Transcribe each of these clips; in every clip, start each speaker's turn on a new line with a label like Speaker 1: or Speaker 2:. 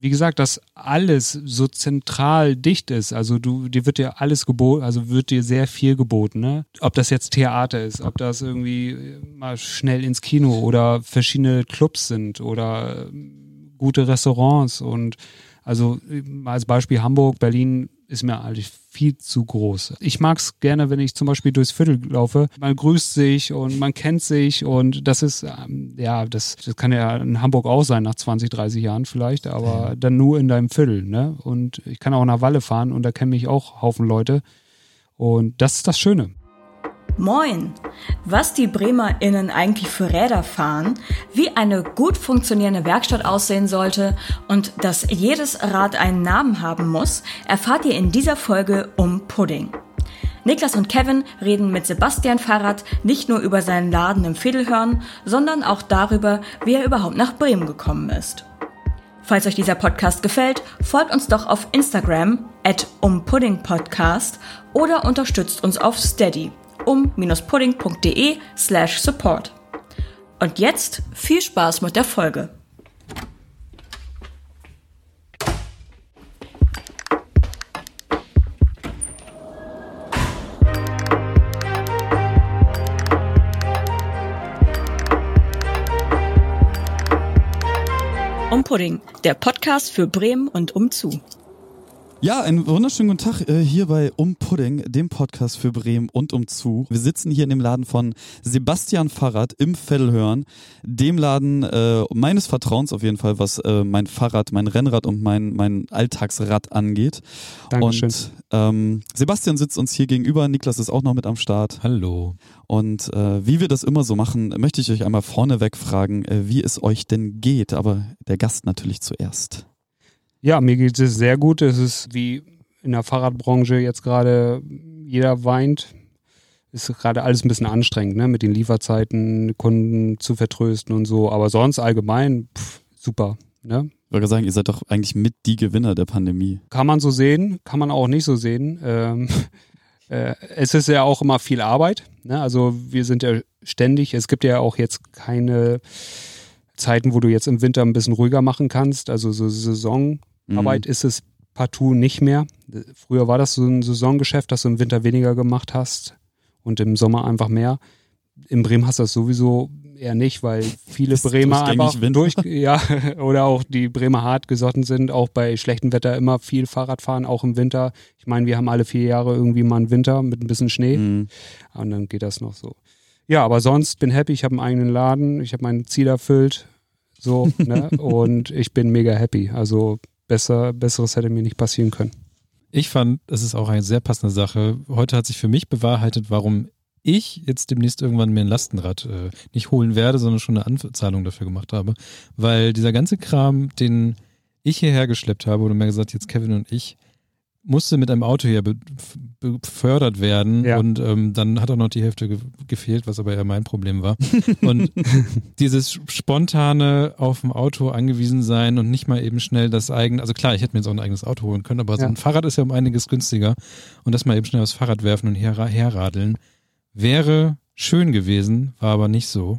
Speaker 1: wie gesagt, dass alles so zentral dicht ist. Also du, dir wird dir alles geboten, also wird dir sehr viel geboten, ne? Ob das jetzt Theater ist, ob das irgendwie mal schnell ins Kino oder verschiedene Clubs sind oder ähm, gute Restaurants und also als Beispiel Hamburg, Berlin ist mir eigentlich viel zu groß. Ich mag es gerne, wenn ich zum Beispiel durchs Viertel laufe. Man grüßt sich und man kennt sich und das ist, ähm, ja, das, das kann ja in Hamburg auch sein nach 20, 30 Jahren vielleicht, aber dann nur in deinem Viertel. Ne? Und ich kann auch nach Walle fahren und da kennen mich auch Haufen Leute. Und das ist das Schöne.
Speaker 2: Moin! Was die BremerInnen eigentlich für Räder fahren, wie eine gut funktionierende Werkstatt aussehen sollte und dass jedes Rad einen Namen haben muss, erfahrt ihr in dieser Folge um Pudding. Niklas und Kevin reden mit Sebastian Fahrrad nicht nur über seinen Laden im Fädelhörn, sondern auch darüber, wie er überhaupt nach Bremen gekommen ist. Falls euch dieser Podcast gefällt, folgt uns doch auf Instagram at umpuddingpodcast oder unterstützt uns auf Steady um-pudding.de slash support. Und jetzt viel Spaß mit der Folge. Um Pudding, der Podcast für Bremen und umzu.
Speaker 3: Ja, einen wunderschönen guten Tag äh, hier bei Um Pudding, dem Podcast für Bremen und umzu. Wir sitzen hier in dem Laden von Sebastian Fahrrad im Vettelhörn, dem Laden äh, meines Vertrauens auf jeden Fall, was äh, mein Fahrrad, mein Rennrad und mein, mein Alltagsrad angeht.
Speaker 1: Dankeschön.
Speaker 3: Und ähm, Sebastian sitzt uns hier gegenüber, Niklas ist auch noch mit am Start.
Speaker 4: Hallo.
Speaker 3: Und äh, wie wir das immer so machen, möchte ich euch einmal vorneweg fragen, äh, wie es euch denn geht. Aber der Gast natürlich zuerst.
Speaker 1: Ja, mir geht es sehr gut. Es ist wie in der Fahrradbranche jetzt gerade, jeder weint. Ist gerade alles ein bisschen anstrengend, ne? Mit den Lieferzeiten, Kunden zu vertrösten und so. Aber sonst allgemein, pff, super, ne?
Speaker 3: Ich wollte sagen, ihr seid doch eigentlich mit die Gewinner der Pandemie.
Speaker 1: Kann man so sehen, kann man auch nicht so sehen. Ähm, äh, es ist ja auch immer viel Arbeit. Ne? Also wir sind ja ständig, es gibt ja auch jetzt keine Zeiten, wo du jetzt im Winter ein bisschen ruhiger machen kannst. Also so Saisonarbeit ist es partout nicht mehr. Früher war das so ein Saisongeschäft, dass du im Winter weniger gemacht hast und im Sommer einfach mehr. In Bremen hast du das sowieso eher nicht, weil viele
Speaker 3: Ist
Speaker 1: Bremer einfach
Speaker 3: Winter.
Speaker 1: durch, ja, oder auch die Bremer hart gesotten sind, auch bei schlechtem Wetter immer viel Fahrrad fahren, auch im Winter. Ich meine, wir haben alle vier Jahre irgendwie mal einen Winter mit ein bisschen Schnee
Speaker 3: Mhm.
Speaker 1: und dann geht das noch so. Ja, aber sonst bin happy, ich habe einen eigenen Laden, ich habe mein Ziel erfüllt, so, ne? und ich bin mega happy. Also besser, besseres hätte mir nicht passieren können.
Speaker 4: Ich fand, es ist auch eine sehr passende Sache. Heute hat sich für mich bewahrheitet, warum ich jetzt demnächst irgendwann mir ein Lastenrad äh, nicht holen werde, sondern schon eine Anzahlung dafür gemacht habe. Weil dieser ganze Kram, den ich hierher geschleppt habe, oder mehr gesagt, jetzt Kevin und ich, musste mit einem Auto hier be befördert werden
Speaker 1: Ja.
Speaker 4: und ähm, dann hat auch noch die Hälfte ge gefehlt, was aber eher mein Problem war. Und dieses spontane auf dem Auto angewiesen sein und nicht mal eben schnell das eigene, also klar, ich hätte mir jetzt auch ein eigenes Auto holen können, aber so
Speaker 1: Ja.
Speaker 4: ein Fahrrad ist ja um einiges günstiger und das mal eben schnell aufs Fahrrad werfen und her, herradeln wäre schön gewesen, war aber nicht so.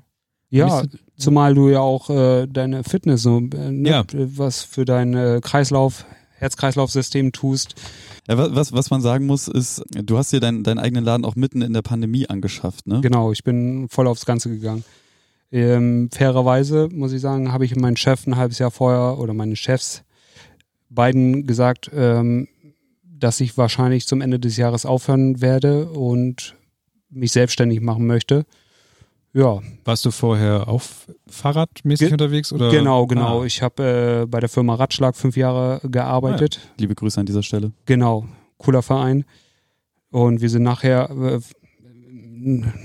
Speaker 1: Ja, zumal du ja auch äh, deine Fitness, so, äh, ne,
Speaker 4: Ja.
Speaker 1: was für dein äh, Kreislauf, Herz-Kreislauf-System tust.
Speaker 3: Ja, wa- was, was man sagen muss, ist, du hast dir deinen deinen eigenen Laden auch mitten in der Pandemie angeschafft, ne?
Speaker 1: Genau, ich bin voll aufs Ganze gegangen. Ähm, fairerweise, muss ich sagen, habe ich meinen Chef ein halbes Jahr vorher oder meine Chefs beiden gesagt, ähm, dass ich wahrscheinlich zum Ende des Jahres aufhören werde und mich selbstständig machen möchte. Ja,
Speaker 4: Warst du vorher auch fahrradmäßig
Speaker 1: Ge-
Speaker 4: unterwegs? Oder?
Speaker 1: genau, genau.
Speaker 4: Ah,
Speaker 1: Ich habe äh, bei der Firma Ratschlag fünf Jahre gearbeitet.
Speaker 3: Liebe Grüße an dieser Stelle.
Speaker 1: Genau, cooler Verein. Und wir sind nachher äh,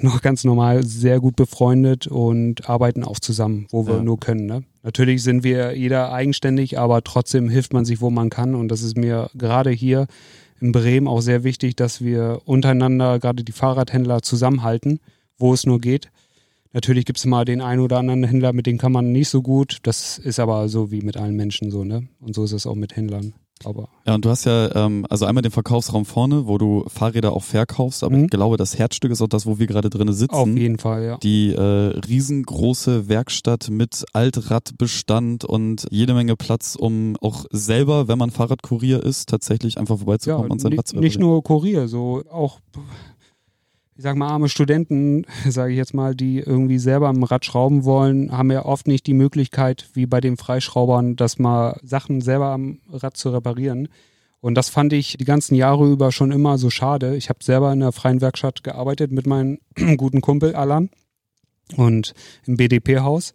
Speaker 1: noch ganz normal sehr gut befreundet und arbeiten auch zusammen, wo wir
Speaker 3: Ja.
Speaker 1: nur können. Ne? Natürlich sind wir jeder eigenständig, aber trotzdem hilft man sich, wo man kann. Und das ist mir gerade hier in Bremen auch sehr wichtig, dass wir untereinander, gerade die Fahrradhändler, zusammenhalten, wo es nur geht. Natürlich gibt es mal den einen oder anderen Händler, mit dem kann man nicht so gut. Das ist aber so wie mit allen Menschen so, ne? Und so ist es auch mit Händlern. Aber
Speaker 3: Ja, und du hast ja ähm, also einmal den Verkaufsraum vorne, wo du Fahrräder auch verkaufst, aber
Speaker 1: Mhm.
Speaker 3: ich glaube, das Herzstück ist auch das, wo wir gerade drinnen sitzen.
Speaker 1: auf jeden Fall, ja.
Speaker 3: Die äh, riesengroße Werkstatt mit Altradbestand und jede Menge Platz, um auch selber, wenn man Fahrradkurier ist, tatsächlich einfach
Speaker 1: Ja,
Speaker 3: vorbeizukommen und sein Rad zu
Speaker 1: nicht nur Kurier, so auch, ich sag mal, arme Studenten, sage ich jetzt mal, die irgendwie selber am Rad schrauben wollen, haben ja oft nicht die Möglichkeit, wie bei den Freischraubern, dass mal Sachen selber am Rad zu reparieren. Und das fand ich die ganzen Jahre über schon immer so schade. Ich habe selber in der freien Werkstatt gearbeitet mit meinem guten Kumpel Alan und im BDP-Haus.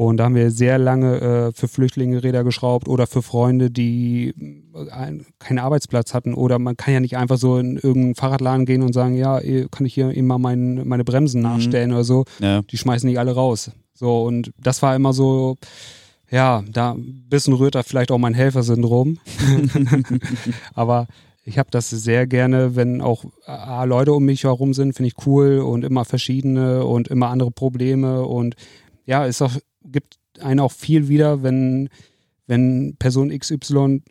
Speaker 1: Und da haben wir sehr lange äh, für Flüchtlinge Räder geschraubt oder für Freunde, die äh, ein, keinen Arbeitsplatz hatten. Oder man kann ja nicht einfach so in irgendeinen Fahrradladen gehen und sagen, ja, eh, kann ich hier mal mein, meine Bremsen nachstellen oder so.
Speaker 3: Ja.
Speaker 1: Die schmeißen nicht alle raus. So, und das war immer so, ja, da ein bisschen rührt da vielleicht auch mein Helfersyndrom. Aber ich habe das sehr gerne, wenn auch äh, Leute um mich herum sind, finde ich cool und immer verschiedene und immer andere Probleme und ja, es auch, gibt einen auch viel wieder, wenn, wenn Person XY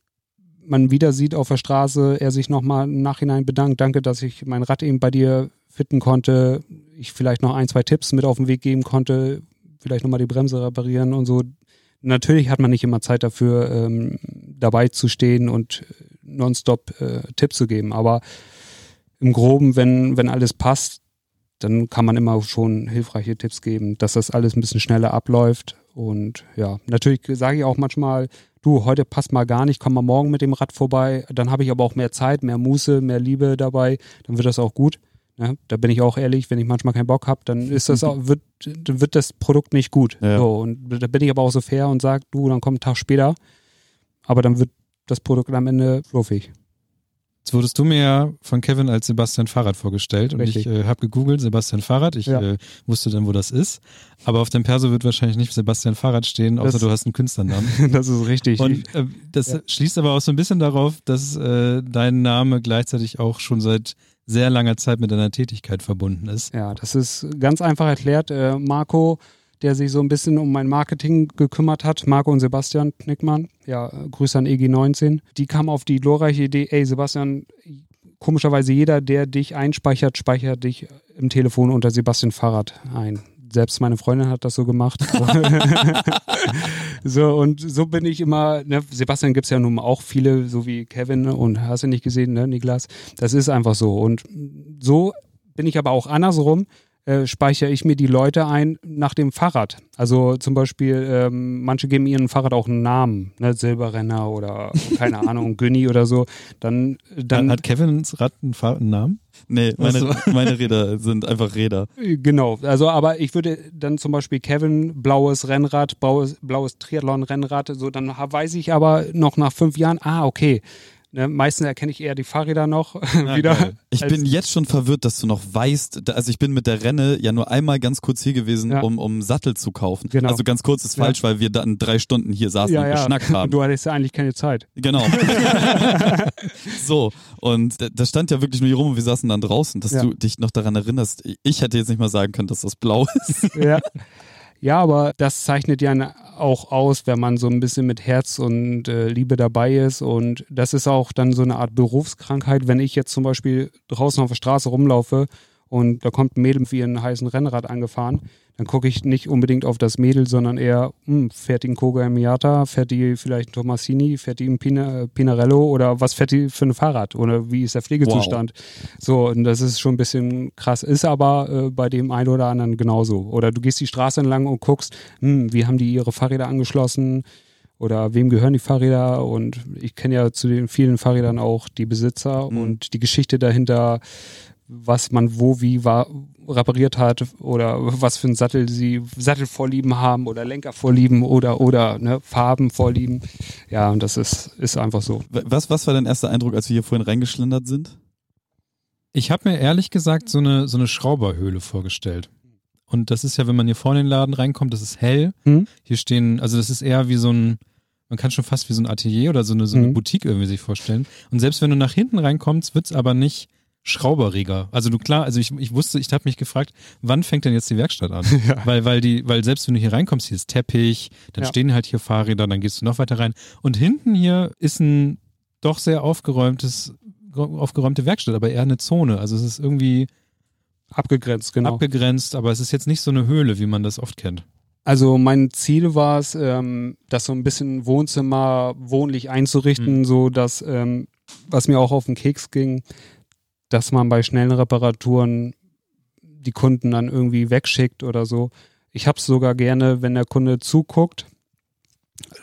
Speaker 1: man wieder sieht auf der Straße, er sich nochmal im Nachhinein bedankt, danke, dass ich mein Rad eben bei dir fitten konnte, ich vielleicht noch ein, zwei Tipps mit auf den Weg geben konnte, vielleicht nochmal die Bremse reparieren und so. Natürlich hat man nicht immer Zeit dafür, ähm, dabei zu stehen und nonstop äh, Tipps zu geben, aber im Groben, wenn, wenn alles passt, dann kann man immer schon hilfreiche Tipps geben, dass das alles ein bisschen schneller abläuft. Und ja, natürlich sage ich auch manchmal, du, heute passt mal gar nicht, komm mal morgen mit dem Rad vorbei. Dann habe ich aber auch mehr Zeit, mehr Muße, mehr Liebe dabei, dann wird das auch gut. Ne? Da bin ich auch ehrlich, wenn ich manchmal keinen Bock habe, dann ist das auch, wird, wird das Produkt nicht gut.
Speaker 3: Ja.
Speaker 1: So, und da bin ich aber auch so fair und sage, du, dann kommt ein Tag später, aber dann wird das Produkt am Ende fluffig.
Speaker 4: Jetzt wurdest du mir ja von Kevin als Sebastian Fahrrad vorgestellt und
Speaker 1: Richtig.
Speaker 4: ich äh, habe gegoogelt Sebastian Fahrrad. Ich
Speaker 1: Ja.
Speaker 4: äh, wusste dann, wo das ist. Aber auf dem Perso wird wahrscheinlich nicht Sebastian Fahrrad stehen, außer
Speaker 1: Das-
Speaker 4: du hast einen Künstlernamen.
Speaker 1: das ist richtig.
Speaker 4: Und äh, das
Speaker 1: Ja.
Speaker 4: schließt aber auch so ein bisschen darauf, dass äh, dein Name gleichzeitig auch schon seit sehr langer Zeit mit deiner Tätigkeit verbunden ist.
Speaker 1: Ja, das ist ganz einfach erklärt. Äh, Marco, der sich so ein bisschen um mein Marketing gekümmert hat, Marco und Sebastian Knickmann, ja, Grüße an EG19, die kamen auf die glorreiche Idee, ey Sebastian, komischerweise jeder, der dich einspeichert, speichert dich im Telefon unter Sebastian Fahrrad ein. Selbst meine Freundin hat das so gemacht. so, und so bin ich immer, ne, Sebastian gibt's ja nun auch viele, so wie Kevin ne, und hast du nicht gesehen, ne, Niklas? Das ist einfach so. Und so bin ich aber auch andersrum, äh, speichere ich mir die Leute ein nach dem Fahrrad. Also zum Beispiel, ähm, manche geben ihrem Fahrrad auch einen Namen, ne, Silberrenner oder keine Ahnung, Günni oder so. Dann, dann
Speaker 4: Hat Kevins Rad einen, Fahr einen Namen?
Speaker 3: Nee, meine, meine Räder sind einfach Räder.
Speaker 1: Genau, also aber ich würde dann zum Beispiel Kevin, blaues Rennrad, blaues, blaues Triathlon-Rennrad, so dann weiß ich aber noch nach fünf Jahren, ah, okay. Ne, meistens erkenne ich eher die Fahrräder noch wieder.
Speaker 4: geil.
Speaker 3: Ich bin jetzt schon verwirrt, dass du noch weißt, also ich bin mit der Renne ja nur einmal ganz kurz hier gewesen,
Speaker 1: Ja.
Speaker 3: um, um Sattel zu kaufen.
Speaker 1: Genau.
Speaker 3: Also ganz kurz ist
Speaker 1: Ja.
Speaker 3: falsch, weil wir dann drei Stunden hier saßen
Speaker 1: ja,
Speaker 3: und
Speaker 1: ja.
Speaker 3: geschnackt haben.
Speaker 1: Du hattest ja eigentlich keine Zeit.
Speaker 3: Genau. so, und da- das stand ja wirklich nur hier rum und wir saßen dann draußen, dass
Speaker 1: Ja.
Speaker 3: du dich noch daran erinnerst. Ich hätte jetzt nicht mal sagen können, dass das blau ist.
Speaker 1: Ja. Ja, aber das zeichnet ja auch aus, wenn man so ein bisschen mit Herz und äh, Liebe dabei ist. Und das ist auch dann so eine Art Berufskrankheit. Wenn ich jetzt zum Beispiel draußen auf der Straße rumlaufe und da kommt ein Mädel wie ein heißen Rennrad angefahren, dann gucke ich nicht unbedingt auf das Mädel, sondern eher, hm, fährt die ein Koga Miata, fährt die vielleicht ein Tomassini, fährt die ein Pina, Pinarello oder was fährt die für ein Fahrrad oder wie ist der Pflegezustand? So, und das ist schon ein bisschen krass, ist aber äh, bei dem einen oder anderen genauso. Oder du gehst die Straße entlang und guckst, hm, wie haben die ihre Fahrräder angeschlossen? Oder wem gehören die Fahrräder? Und ich kenne ja zu den vielen Fahrrädern auch die Besitzer
Speaker 3: Mhm.
Speaker 1: und die Geschichte dahinter, was man wo wie war, repariert hat oder was für einen Sattel sie Sattelvorlieben haben oder Lenkervorlieben oder oder ne, Farbenvorlieben. Ja, und das ist, ist einfach so.
Speaker 3: Was, was war dein erster Eindruck, als wir hier vorhin reingeschlendert sind?
Speaker 4: Ich habe mir ehrlich gesagt so eine, so eine Schrauberhöhle vorgestellt. Und das ist ja, wenn man hier vorne in den Laden reinkommt, das ist hell.
Speaker 1: Hm?
Speaker 4: Hier stehen, also das ist eher wie so ein, man kann schon fast wie so ein Atelier oder so eine, so eine
Speaker 1: Mhm.
Speaker 4: Boutique irgendwie sich vorstellen. Und selbst wenn du nach hinten reinkommst, wird's aber nicht schrauberiger. Also du klar, also ich, ich wusste, ich habe mich gefragt, wann fängt denn jetzt die Werkstatt an? Weil, weil die, weil selbst wenn du hier reinkommst, hier ist Teppich, dann
Speaker 1: Ja.
Speaker 4: stehen halt hier Fahrräder, dann gehst du noch weiter rein. Und hinten hier ist ein doch sehr aufgeräumtes, aufgeräumte Werkstatt, aber eher eine Zone. Also es ist irgendwie
Speaker 1: abgegrenzt, genau.
Speaker 4: Abgegrenzt, aber es ist jetzt nicht so eine Höhle, wie man das oft kennt.
Speaker 1: Also mein Ziel war es, ähm, das so ein bisschen Wohnzimmer wohnlich einzurichten, mhm. so dass, ähm, was mir auch auf den Keks ging, dass man bei schnellen Reparaturen die Kunden dann irgendwie wegschickt oder so. Ich habe es sogar gerne, wenn der Kunde zuguckt,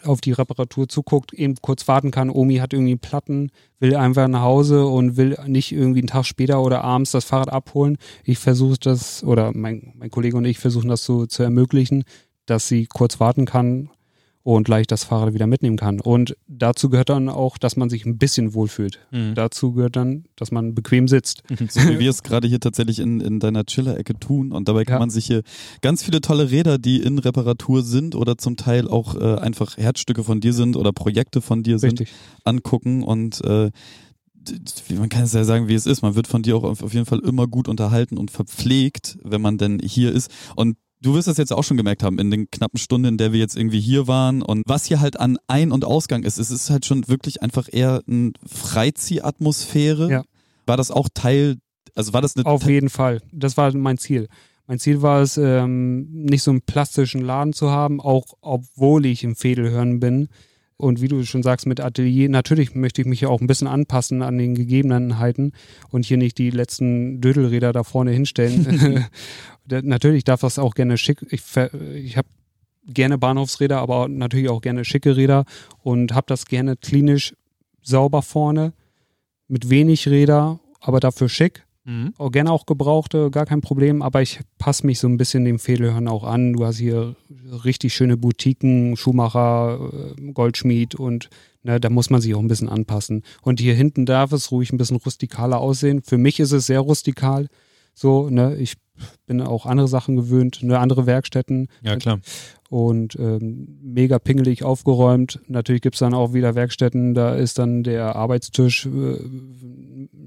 Speaker 1: auf die Reparatur zuguckt, eben kurz warten kann. Omi hat irgendwie Platten, will einfach nach Hause und will nicht irgendwie einen Tag später oder abends das Fahrrad abholen. Ich versuche das, oder mein, mein Kollege und ich versuchen das so zu ermöglichen, dass sie kurz warten kann und gleich das Fahrrad wieder mitnehmen kann. Und dazu gehört dann auch, dass man sich ein bisschen wohlfühlt. Mhm. Dazu gehört dann, dass man bequem sitzt.
Speaker 3: So wie wir es gerade hier tatsächlich in, in deiner Chiller-Ecke tun. Und dabei kann ja. man sich hier ganz viele tolle Räder, die in Reparatur sind oder zum Teil auch äh, einfach Herzstücke von dir sind oder Projekte von dir Richtig. sind, angucken und äh, man kann es ja sagen, wie es ist. Man wird von dir auch auf jeden Fall immer gut unterhalten und verpflegt, wenn man denn hier ist. Und Du wirst das jetzt auch schon gemerkt haben in den knappen Stunden, in der wir jetzt irgendwie hier waren. Und was hier halt an Ein- und Ausgang ist, es ist halt schon wirklich einfach eher eine Freiziehatmosphäre. Ja. War das auch Teil, also war das eine.
Speaker 1: Auf jeden Fall. Das war mein Ziel. Mein Ziel war es, ähm, nicht so einen plastischen Laden zu haben, auch obwohl ich im Fädelhören bin. Und wie du schon sagst, mit Atelier, natürlich möchte ich mich ja auch ein bisschen anpassen an den Gegebenheiten und hier nicht die letzten Dödelräder da vorne hinstellen. natürlich darf das auch gerne schick. Ich, ich habe gerne Bahnhofsräder, aber natürlich auch gerne schicke Räder und habe das gerne klinisch sauber vorne mit wenig Räder, aber dafür schick. Mhm. Auch gerne auch gebrauchte, gar kein Problem, aber ich passe mich so ein bisschen dem Fehlerhören auch an. Du hast hier richtig schöne Boutiquen, Schuhmacher, äh, Goldschmied und ne, da muss man sich auch ein bisschen anpassen. Und hier hinten darf es ruhig ein bisschen rustikaler aussehen. Für mich ist es sehr rustikal. So, ne, ich bin auch andere Sachen gewöhnt, ne, andere Werkstätten.
Speaker 4: Ja, klar.
Speaker 1: Und ähm, mega pingelig aufgeräumt. Natürlich gibt's dann auch wieder Werkstätten, da ist dann der Arbeitstisch äh,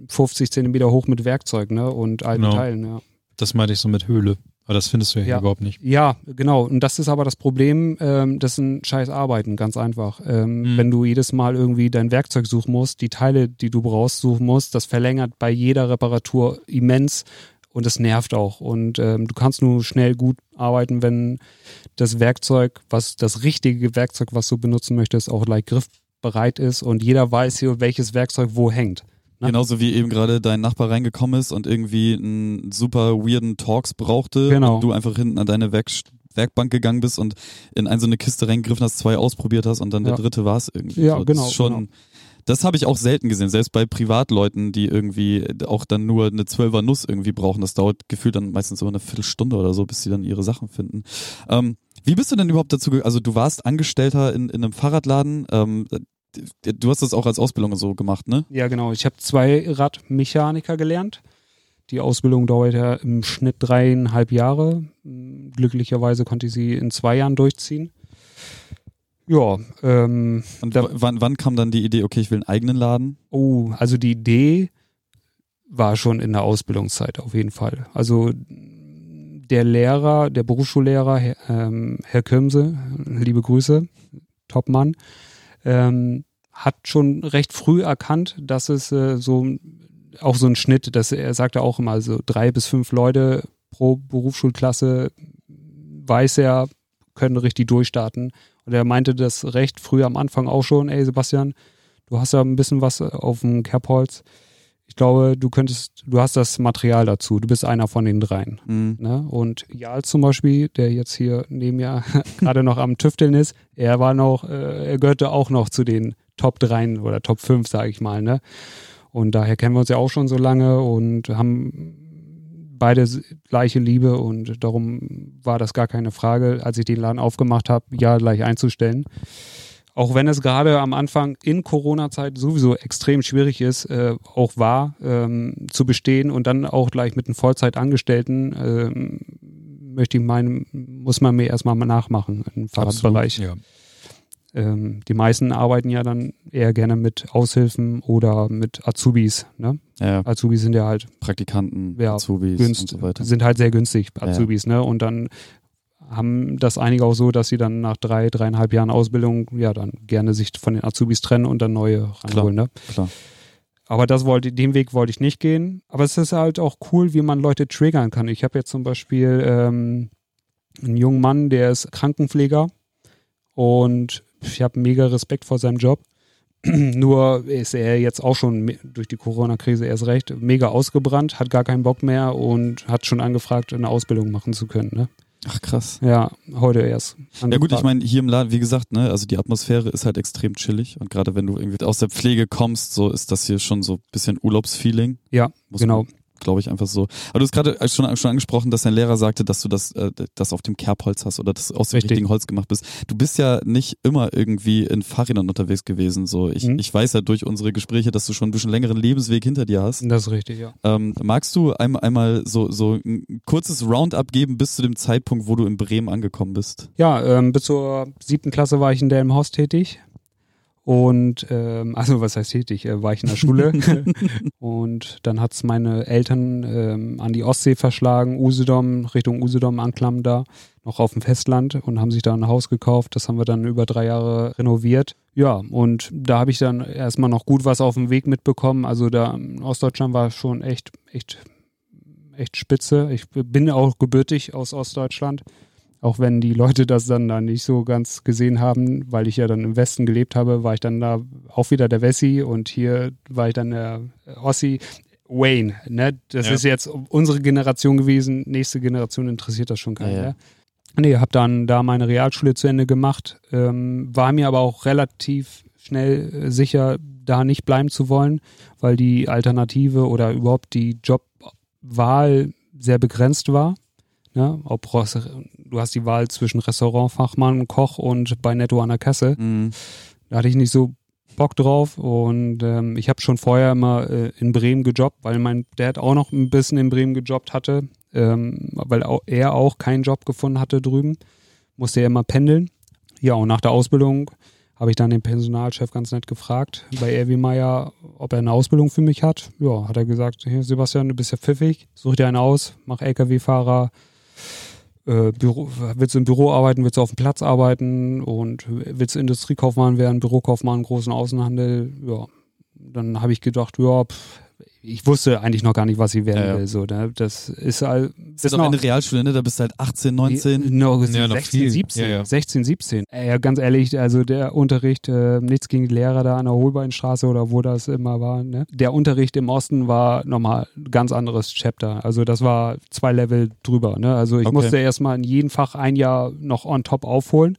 Speaker 1: 50 Zentimeter hoch mit Werkzeug ne, und alten genau. Teilen. Ja.
Speaker 4: Das meinte ich so mit Höhle. Aber das findest du ja, ja, hier überhaupt nicht.
Speaker 1: Ja, genau. Und das ist aber das Problem, ähm, das sind scheiß Arbeiten, ganz einfach. Ähm, mhm. Wenn du jedes Mal irgendwie dein Werkzeug suchen musst, die Teile, die du brauchst, suchen musst, das verlängert bei jeder Reparatur immens und es nervt auch. Und ähm, du kannst nur schnell gut arbeiten, wenn das Werkzeug, was das richtige Werkzeug, was du benutzen möchtest, auch gleich griffbereit ist und jeder weiß hier, welches Werkzeug wo hängt.
Speaker 3: Ne? Genauso wie eben gerade dein Nachbar reingekommen ist und irgendwie einen super weirden Talks brauchte genau. und du einfach hinten an deine Werk Werkbank gegangen bist und in eine so eine Kiste reingegriffen hast, zwei ausprobiert hast und dann ja. der dritte war es irgendwie.
Speaker 1: Ja,
Speaker 3: so,
Speaker 1: genau.
Speaker 3: schon,
Speaker 1: genau.
Speaker 3: Das habe ich auch selten gesehen, selbst bei Privatleuten, die irgendwie auch dann nur eine Zwölfer Nuss irgendwie brauchen. Das dauert gefühlt dann meistens immer eine Viertelstunde oder so, bis sie dann ihre Sachen finden. Ähm, wie bist du denn überhaupt dazu, also du warst Angestellter in, in einem Fahrradladen, ähm, du hast das auch als Ausbildung so gemacht, ne?
Speaker 1: Ja, genau. Ich habe zwei Radmechaniker gelernt. Die Ausbildung dauert ja im Schnitt dreieinhalb Jahre. Glücklicherweise konnte ich sie in zwei Jahren durchziehen. Ja. Ähm,
Speaker 3: Und da, wann, wann kam dann die Idee, okay, ich will einen eigenen Laden?
Speaker 1: Oh, also die Idee war schon in der Ausbildungszeit auf jeden Fall. Also der Lehrer, der Berufsschullehrer, Herr, ähm, Herr Kömse, liebe Grüße, Topmann, ähm, hat schon recht früh erkannt, dass es äh, so auch so ein Schnitt, dass er sagte auch immer, also drei bis fünf Leute pro Berufsschulklasse weiß er, können richtig durchstarten. Und er meinte das recht früh am Anfang auch schon, ey Sebastian, du hast ja ein bisschen was auf dem Kerbholz. Ich glaube, du könntest, du hast das Material dazu. Du bist einer von den dreien. Mhm. Ne? Und Jal zum Beispiel, der jetzt hier neben mir gerade noch am Tüfteln ist, er war noch, äh, er gehörte auch noch zu den Top 3 oder Top 5, sage ich mal. Ne? Und daher kennen wir uns ja auch schon so lange und haben beide gleiche Liebe und darum war das gar keine Frage, als ich den Laden aufgemacht habe, ja gleich einzustellen. Auch wenn es gerade am Anfang in Corona-Zeit sowieso extrem schwierig ist, äh, auch war, ähm, zu bestehen und dann auch gleich mit einem Vollzeitangestellten, ähm, möchte ich meinen, muss man mir erstmal nachmachen im Fahrradbereich. Absolut, ja. Ähm, die meisten arbeiten ja dann eher gerne mit Aushilfen oder mit Azubis. Ne? Ja. Azubis sind ja halt
Speaker 3: Praktikanten, ja, Azubis
Speaker 1: günst, und so weiter. Sind halt sehr günstig, Azubis, ja. ne? Und dann haben das einige auch so, dass sie dann nach drei, dreieinhalb Jahren Ausbildung ja dann gerne sich von den Azubis trennen und dann neue reinholen. Ne?
Speaker 3: Klar.
Speaker 1: Aber das wollte, den Weg wollte ich nicht gehen. Aber es ist halt auch cool, wie man Leute triggern kann. Ich habe jetzt zum Beispiel ähm, einen jungen Mann, der ist Krankenpfleger und ich habe mega Respekt vor seinem Job. Nur ist er jetzt auch schon durch die Corona-Krise erst recht mega ausgebrannt, hat gar keinen Bock mehr und hat schon angefragt, eine Ausbildung machen zu können. Ne?
Speaker 3: Ach krass.
Speaker 1: Ja, heute erst.
Speaker 3: Ja gut, ich
Speaker 1: angefragt.
Speaker 3: meine, hier im Laden, wie gesagt, ne, also die Atmosphäre ist halt extrem chillig und gerade wenn du irgendwie aus der Pflege kommst, so ist das hier schon so ein bisschen Urlaubsfeeling.
Speaker 1: Ja,
Speaker 3: Muss
Speaker 1: genau.
Speaker 3: Glaube ich einfach so. Aber du hast gerade schon, schon angesprochen, dass dein Lehrer sagte, dass du das, äh, das auf dem Kerbholz hast oder das aus dem
Speaker 1: Richtig.
Speaker 3: richtigen Holz gemacht bist. Du bist ja nicht immer irgendwie in Fahrrädern unterwegs gewesen. So, ich,
Speaker 1: Mhm.
Speaker 3: ich weiß ja durch unsere Gespräche, dass du schon ein bisschen längeren Lebensweg hinter dir hast.
Speaker 1: Das ist richtig, ja.
Speaker 3: Ähm, magst du einmal, einmal so, so ein kurzes Roundup geben bis zu dem Zeitpunkt, wo du in Bremen angekommen bist?
Speaker 1: Ja, ähm, bis zur siebten Klasse war ich in Delmenhorst tätig. Und, ähm, also was heißt tätig? Äh, war ich in der Schule. und dann hat's meine Eltern ähm, an die Ostsee verschlagen, Usedom, Richtung Usedom anklam da, noch auf dem Festland und haben sich da ein Haus gekauft. Das haben wir dann über drei Jahre renoviert. Ja, und da habe ich dann erstmal noch gut was auf dem Weg mitbekommen. Also da in Ostdeutschland war schon echt, echt, echt spitze. Ich bin auch gebürtig aus Ostdeutschland. Auch wenn die Leute das dann da nicht so ganz gesehen haben, weil ich ja dann im Westen gelebt habe, war ich dann da auch wieder der Wessi und hier war ich dann der Ossi. Wayne, ne? Das
Speaker 4: Ja.
Speaker 1: ist jetzt unsere Generation gewesen. Nächste Generation interessiert das schon keinen
Speaker 3: Ja, ja.
Speaker 1: mehr. Nee, habe dann da meine Realschule zu Ende gemacht, ähm, war mir aber auch relativ schnell äh, sicher, da nicht bleiben zu wollen, weil die Alternative oder überhaupt die Jobwahl sehr begrenzt war. Ne? Ob du hast die Wahl zwischen Restaurantfachmann, Koch und bei Netto an der Kasse.
Speaker 3: Mhm.
Speaker 1: Da hatte ich nicht so Bock drauf und ähm, ich habe schon vorher immer äh, in Bremen gejobbt, weil mein Dad auch noch ein bisschen in Bremen gejobbt hatte, ähm, weil auch, er auch keinen Job gefunden hatte drüben, musste er immer pendeln. Ja, und nach der Ausbildung habe ich dann den Personalchef ganz nett gefragt bei Erwin Meyer, ob er eine Ausbildung für mich hat. Ja, hat er gesagt, hier Sebastian, du bist ja pfiffig, such dir einen aus, mach LKW-Fahrer, äh, Büro, willst du im Büro arbeiten, willst du auf dem Platz arbeiten und willst du Industriekaufmann werden, Bürokaufmann, großen Außenhandel, ja. Dann habe ich gedacht, ja, pff, ich wusste eigentlich noch gar nicht, was ich werden
Speaker 3: Ja, ja.
Speaker 1: will. So, ne? Das ist halt.
Speaker 3: Das ist doch eine Realschule, ne? Da bist du halt 18, 19.
Speaker 1: No,
Speaker 4: Ja, noch
Speaker 1: 16,
Speaker 4: viel.
Speaker 1: 17.
Speaker 4: Ja, ja.
Speaker 1: 16, 17. Äh, Ja, ganz ehrlich, also der Unterricht, äh, nichts gegen die Lehrer da an der Holbeinstraße oder wo das immer war. Ne? Der Unterricht im Osten war nochmal ein ganz anderes Chapter. Also das war zwei Level drüber. Ne? Also ich
Speaker 3: Okay.
Speaker 1: musste erstmal in jedem Fach ein Jahr noch on top aufholen.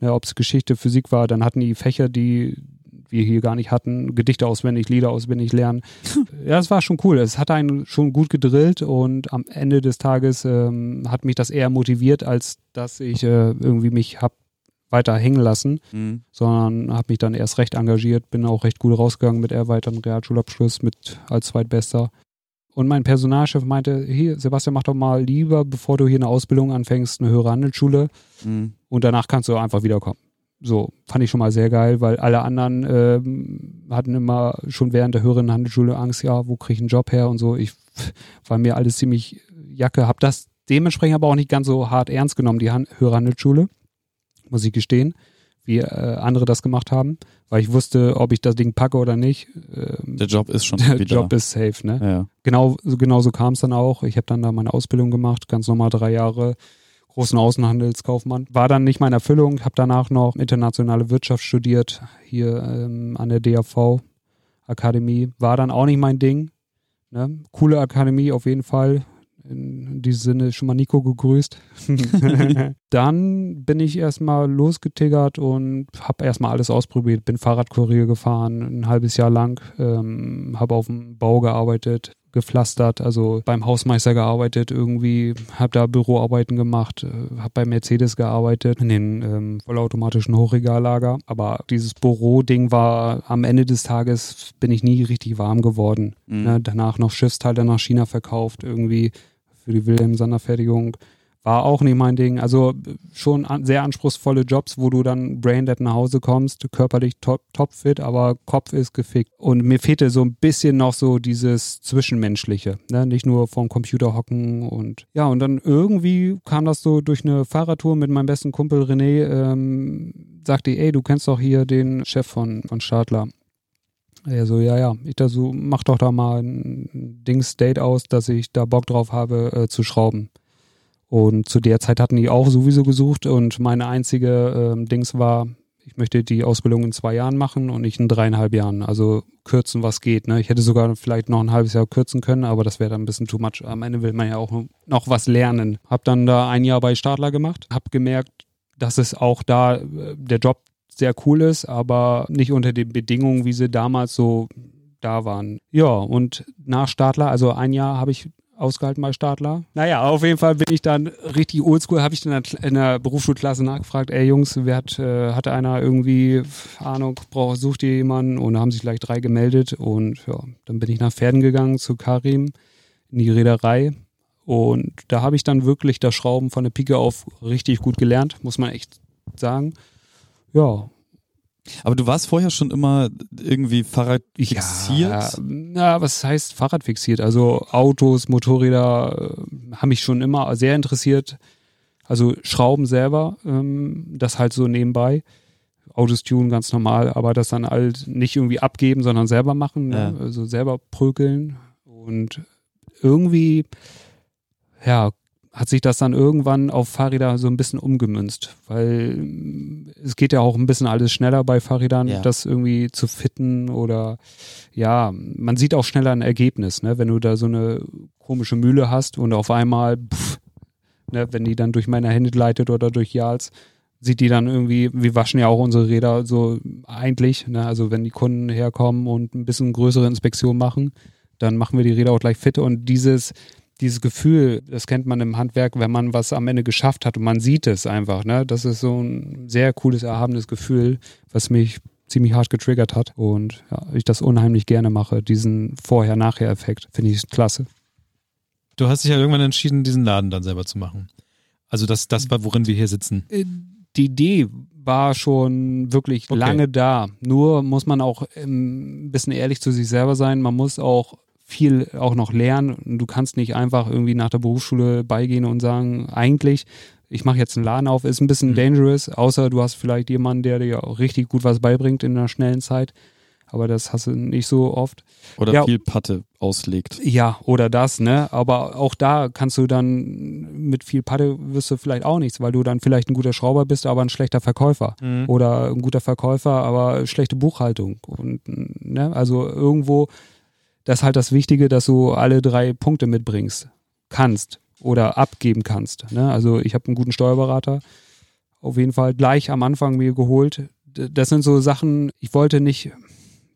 Speaker 1: Ne, Ob es Geschichte, Physik war, dann hatten die Fächer, die wir hier gar nicht hatten, Gedichte auswendig, Lieder auswendig lernen. ja, es war schon cool. Es hat einen schon gut gedrillt und am Ende des Tages ähm, hat mich das eher motiviert, als dass ich äh, irgendwie mich hab weiter hängen lassen,
Speaker 3: Mhm.
Speaker 1: sondern habe mich dann erst recht engagiert, bin auch recht gut rausgegangen mit erweiterten Realschulabschluss mit als Zweitbester. Und mein Personalchef meinte, hier, Sebastian, mach doch mal lieber, bevor du hier eine Ausbildung anfängst, eine höhere Handelsschule
Speaker 3: Mhm.
Speaker 1: und danach kannst du einfach wiederkommen. So, fand ich schon mal sehr geil, weil alle anderen ähm, hatten immer schon während der höheren Handelsschule Angst, ja, wo krieg ich einen Job her und so. Ich war mir alles ziemlich Jacke, hab das dementsprechend aber auch nicht ganz so hart ernst genommen, die Han höhere Handelsschule, muss ich gestehen, wie äh, andere das gemacht haben, weil ich wusste, ob ich das Ding packe oder nicht. Ähm,
Speaker 3: Der Job ist schon
Speaker 1: der
Speaker 3: wieder.
Speaker 1: Job ist safe, ne?
Speaker 3: ja.
Speaker 1: Genau, genau so kam es dann auch. Ich habe dann da meine Ausbildung gemacht, ganz normal drei Jahre, großen Außenhandelskaufmann. War dann nicht meine Erfüllung, habe danach noch internationale Wirtschaft studiert, hier ähm, an der DAV Akademie. War dann auch nicht mein Ding. Ne? Coole Akademie auf jeden Fall. In diesem Sinne schon mal Nico gegrüßt. dann bin ich erstmal losgetiggert und habe erstmal alles ausprobiert. Bin Fahrradkurier gefahren, ein halbes Jahr lang. Ähm, habe auf dem Bau gearbeitet, gepflastert, also beim Hausmeister gearbeitet irgendwie. Habe da Büroarbeiten gemacht, äh, habe bei Mercedes gearbeitet, in den ähm, vollautomatischen Hochregallager. Aber dieses Büroding war am Ende des Tages, bin ich nie richtig warm geworden.
Speaker 3: Mhm.
Speaker 1: Ne, danach noch Schiffsteile nach China verkauft, irgendwie für die Wilhelm-Sander-Fertigung. War auch nicht mein Ding. Also schon an, sehr anspruchsvolle Jobs, wo du dann braindead nach Hause kommst, körperlich top, top fit, aber Kopf ist gefickt. Und mir fehlte so ein bisschen noch so dieses Zwischenmenschliche, ne? nicht nur vorm Computer hocken und ja, und dann irgendwie kam das so durch eine Fahrradtour mit meinem besten Kumpel René, ähm, sagte, ey, du kennst doch hier den Chef von, von Stadler. Er so, ja, ja, ich da so, mach doch da mal ein Dings-Date aus, dass ich da Bock drauf habe, äh, zu schrauben. Und zu der Zeit hatten die auch sowieso gesucht und meine einzige ähm, Dings war, ich möchte die Ausbildung in zwei Jahren machen und nicht in dreieinhalb Jahren. Also kürzen, was geht. Ne? Ich hätte sogar vielleicht noch ein halbes Jahr kürzen können, aber das wäre dann ein bisschen too much. Am Ende will man ja auch noch was lernen. Hab dann da ein Jahr bei Stadler gemacht, hab gemerkt, dass es auch da äh, der Job sehr cool ist, aber nicht unter den Bedingungen, wie sie damals so da waren. Ja, und nach Stadler, also ein Jahr habe ich ausgehalten bei Stadler. Naja, auf jeden Fall bin ich dann richtig oldschool, habe ich dann in der Berufsschulklasse nachgefragt, ey Jungs, wer hat, äh, hatte einer irgendwie, Ahnung, braucht, sucht ihr jemanden? Und da haben sich gleich drei gemeldet und ja, dann bin ich nach Pferden gegangen zu Karim in die Reederei und da habe ich dann wirklich das Schrauben von der Pike auf richtig gut gelernt, muss man echt sagen. Ja,
Speaker 3: aber du warst vorher schon immer irgendwie Fahrrad fixiert?
Speaker 1: Ja, na, was heißt Fahrrad fixiert? Also Autos, Motorräder äh, haben mich schon immer sehr interessiert. Also Schrauben selber, ähm, das halt so nebenbei. Autos tun ganz normal, aber das dann halt nicht irgendwie abgeben, sondern selber machen, ne? ja. also selber prügeln. Und irgendwie, ja, hat sich das dann irgendwann auf Fahrräder so ein bisschen umgemünzt, weil mm, es geht ja auch ein bisschen alles schneller bei Fahrrädern, ja. das irgendwie zu fitten oder ja, man sieht auch schneller ein Ergebnis, ne? wenn du da so eine komische Mühle hast und auf einmal, pff, ne, wenn die dann durch meine Hände leitet oder durch Jals, sieht die dann irgendwie, wir waschen ja auch unsere Räder so eigentlich, ne? also wenn die Kunden herkommen und ein bisschen größere Inspektion machen, dann machen wir die Räder auch gleich fit und dieses dieses Gefühl, das kennt man im Handwerk, wenn man was am Ende geschafft hat und man sieht es einfach. Ne? Das ist so ein sehr cooles, erhabenes Gefühl, was mich ziemlich hart getriggert hat und ja, ich das unheimlich gerne mache. Diesen Vorher-Nachher-Effekt finde ich klasse.
Speaker 4: Du hast dich ja irgendwann entschieden, diesen Laden dann selber zu machen. Also das, das war, worin wir hier sitzen.
Speaker 1: Äh, die Idee war schon wirklich okay. lange da. Nur muss man auch ein bisschen ehrlich zu sich selber sein. Man muss auch viel auch noch lernen. Du kannst nicht einfach irgendwie nach der Berufsschule beigehen und sagen, eigentlich, ich mache jetzt einen Laden auf, ist ein bisschen mhm. dangerous, außer du hast vielleicht jemanden, der dir auch richtig gut was beibringt in einer schnellen Zeit. Aber das hast du nicht so oft.
Speaker 3: Oder ja, viel Patte auslegt.
Speaker 1: Ja, oder das, ne? Aber auch da kannst du dann mit viel Patte wirst du vielleicht auch nichts, weil du dann vielleicht ein guter Schrauber bist, aber ein schlechter Verkäufer. Mhm. Oder ein guter Verkäufer, aber schlechte Buchhaltung. Und ne, also irgendwo das ist halt das Wichtige, dass du alle drei Punkte mitbringst, kannst oder abgeben kannst. Ne? Also ich habe einen guten Steuerberater auf jeden Fall gleich am Anfang mir geholt. Das sind so Sachen, ich wollte nicht,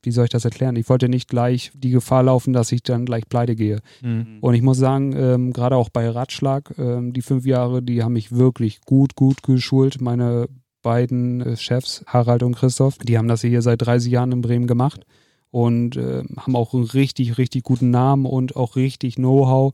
Speaker 1: wie soll ich das erklären? Ich wollte nicht gleich die Gefahr laufen, dass ich dann gleich pleite gehe. Mhm. Und ich muss sagen, ähm, gerade auch bei Ratschlag, ähm, die fünf Jahre, die haben mich wirklich gut, gut geschult. Meine beiden äh, Chefs, Harald und Christoph, die haben das hier seit 30 Jahren in Bremen gemacht und äh, haben auch einen richtig, richtig guten Namen und auch richtig Know-how.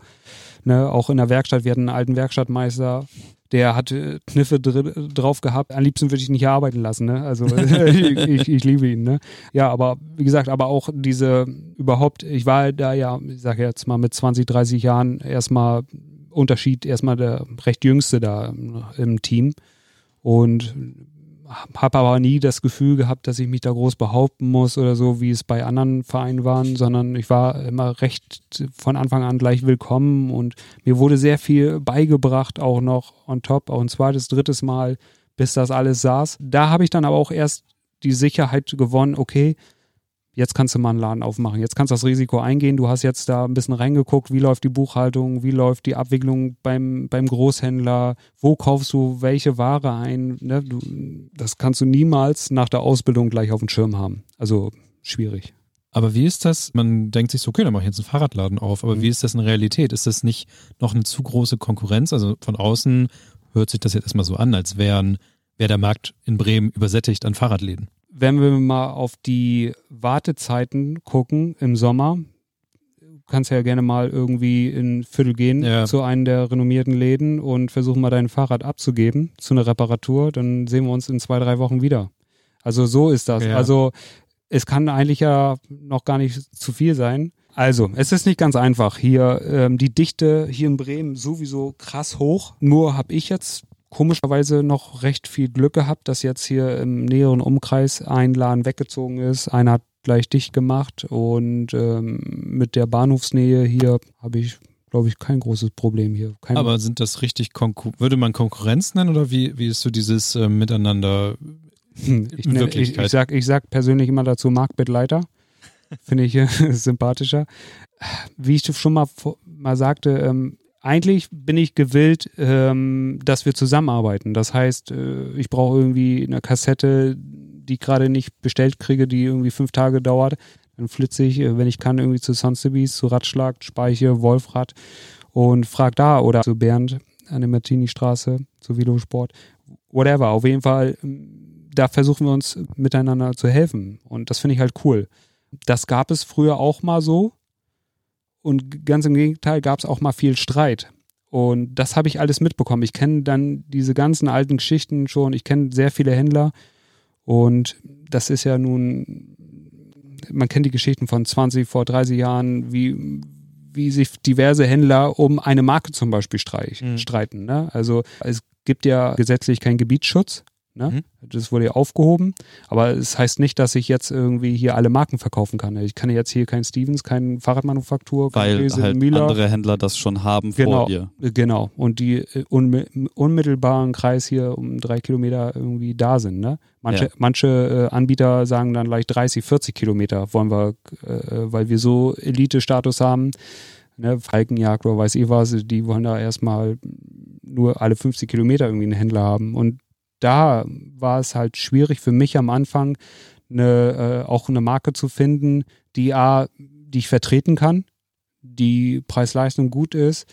Speaker 1: Ne? Auch in der Werkstatt, wir hatten einen alten Werkstattmeister, der hat äh, Kniffe drauf gehabt. Am liebsten würde ich nicht hier arbeiten lassen. Ne? Also ich, ich, ich, liebe ihn. Ne? Ja, aber wie gesagt, aber auch diese überhaupt, ich war da ja, ich sage jetzt mal mit 20, 30 Jahren erstmal Unterschied, erstmal der recht jüngste da im Team. Und habe aber nie das Gefühl gehabt, dass ich mich da groß behaupten muss oder so, wie es bei anderen Vereinen waren, sondern ich war immer recht von Anfang an gleich willkommen und mir wurde sehr viel beigebracht, auch noch on top, auch ein zweites, drittes Mal, bis das alles saß. Da habe ich dann aber auch erst die Sicherheit gewonnen, okay, jetzt kannst du mal einen Laden aufmachen, jetzt kannst du das Risiko eingehen, du hast jetzt da ein bisschen reingeguckt, wie läuft die Buchhaltung, wie läuft die Abwicklung beim, beim Großhändler, wo kaufst du welche Ware ein, ne? du, das kannst du niemals nach der Ausbildung gleich auf dem Schirm haben. Also schwierig.
Speaker 4: Aber wie ist das? Man denkt sich so, okay, dann mache ich jetzt einen Fahrradladen auf. Aber mhm. wie ist das in Realität? Ist das nicht noch eine zu große Konkurrenz? Also von außen hört sich das jetzt erstmal so an, als wären, wäre der Markt in Bremen übersättigt an Fahrradläden wenn
Speaker 1: wir mal auf die Wartezeiten gucken im Sommer, kannst ja gerne mal irgendwie in Viertel gehen
Speaker 4: Ja.
Speaker 1: zu einem der renommierten Läden und versuchen mal dein Fahrrad abzugeben zu einer Reparatur. Dann sehen wir uns in zwei, drei Wochen wieder. Also so ist das.
Speaker 4: Ja.
Speaker 1: Also es kann eigentlich ja noch gar nicht zu viel sein. Also, es ist nicht ganz einfach. Hier ähm, die Dichte hier in Bremen sowieso krass hoch. Nur habe ich jetzt komischerweise noch recht viel Glück gehabt, dass jetzt hier im näheren Umkreis ein Laden weggezogen ist. Einer hat gleich dicht gemacht und ähm, mit der Bahnhofsnähe hier habe ich, glaube ich, kein großes Problem hier. Kein
Speaker 4: Aber sind das richtig, Konkur würde man Konkurrenz nennen oder wie, wie ist so dieses äh, Miteinander?
Speaker 1: Hm, Ich, nenne, ich,
Speaker 4: Wirklichkeit.
Speaker 1: ich, sag, ich sag persönlich immer dazu Marktbegleiter. Finde ich sympathischer. Wie ich schon mal, mal sagte, ähm, eigentlich bin ich gewillt, ähm, dass wir zusammenarbeiten. Das heißt, äh, ich brauche irgendwie eine Kassette, die ich gerade nicht bestellt kriege, die irgendwie fünf Tage dauert. Dann flitze ich, äh, wenn ich kann, irgendwie zu Sonstebies, zu Ratschlag, Speiche, Wolfrad und frag da oder zu Bernd an der Martini-Straße, zu Velosport, whatever. Auf jeden Fall, ähm, da versuchen wir uns miteinander zu helfen. Und das finde ich halt cool. Das gab es früher auch mal so. Und ganz im Gegenteil gab es auch mal viel Streit. Und das habe ich alles mitbekommen. Ich kenne dann diese ganzen alten Geschichten schon. Ich kenne sehr viele Händler. Und das ist ja nun, man kennt die Geschichten von 20, vor 30 Jahren, wie, wie sich diverse Händler um eine Marke zum Beispiel streich,
Speaker 4: Mhm.
Speaker 1: streiten. Ne? Also es gibt ja gesetzlich keinen Gebietsschutz. Ne?
Speaker 4: Mhm.
Speaker 1: Das wurde ja aufgehoben. Aber es heißt nicht, dass ich jetzt irgendwie hier alle Marken verkaufen kann. Ich kann jetzt hier kein Stevens, kein Fahrradmanufaktur, kein
Speaker 3: Weil
Speaker 1: Riese,
Speaker 3: halt
Speaker 1: Müller.
Speaker 3: andere Händler das schon haben
Speaker 1: Genau.
Speaker 3: vor dir.
Speaker 1: Genau. Und die äh, unmi unmittelbaren Kreis hier um drei Kilometer irgendwie da sind. Ne? Manche,
Speaker 3: Ja.
Speaker 1: manche äh, Anbieter sagen dann gleich 30, 40 Kilometer wollen wir, äh, weil wir so Elite-Status haben. Ne? Falkenjagd oder weiß ich was, die wollen da erstmal nur alle 50 Kilometer irgendwie einen Händler haben. Und da war es halt schwierig für mich am Anfang, eine, äh, auch eine Marke zu finden, die A, die ich vertreten kann, die Preis-Leistung gut ist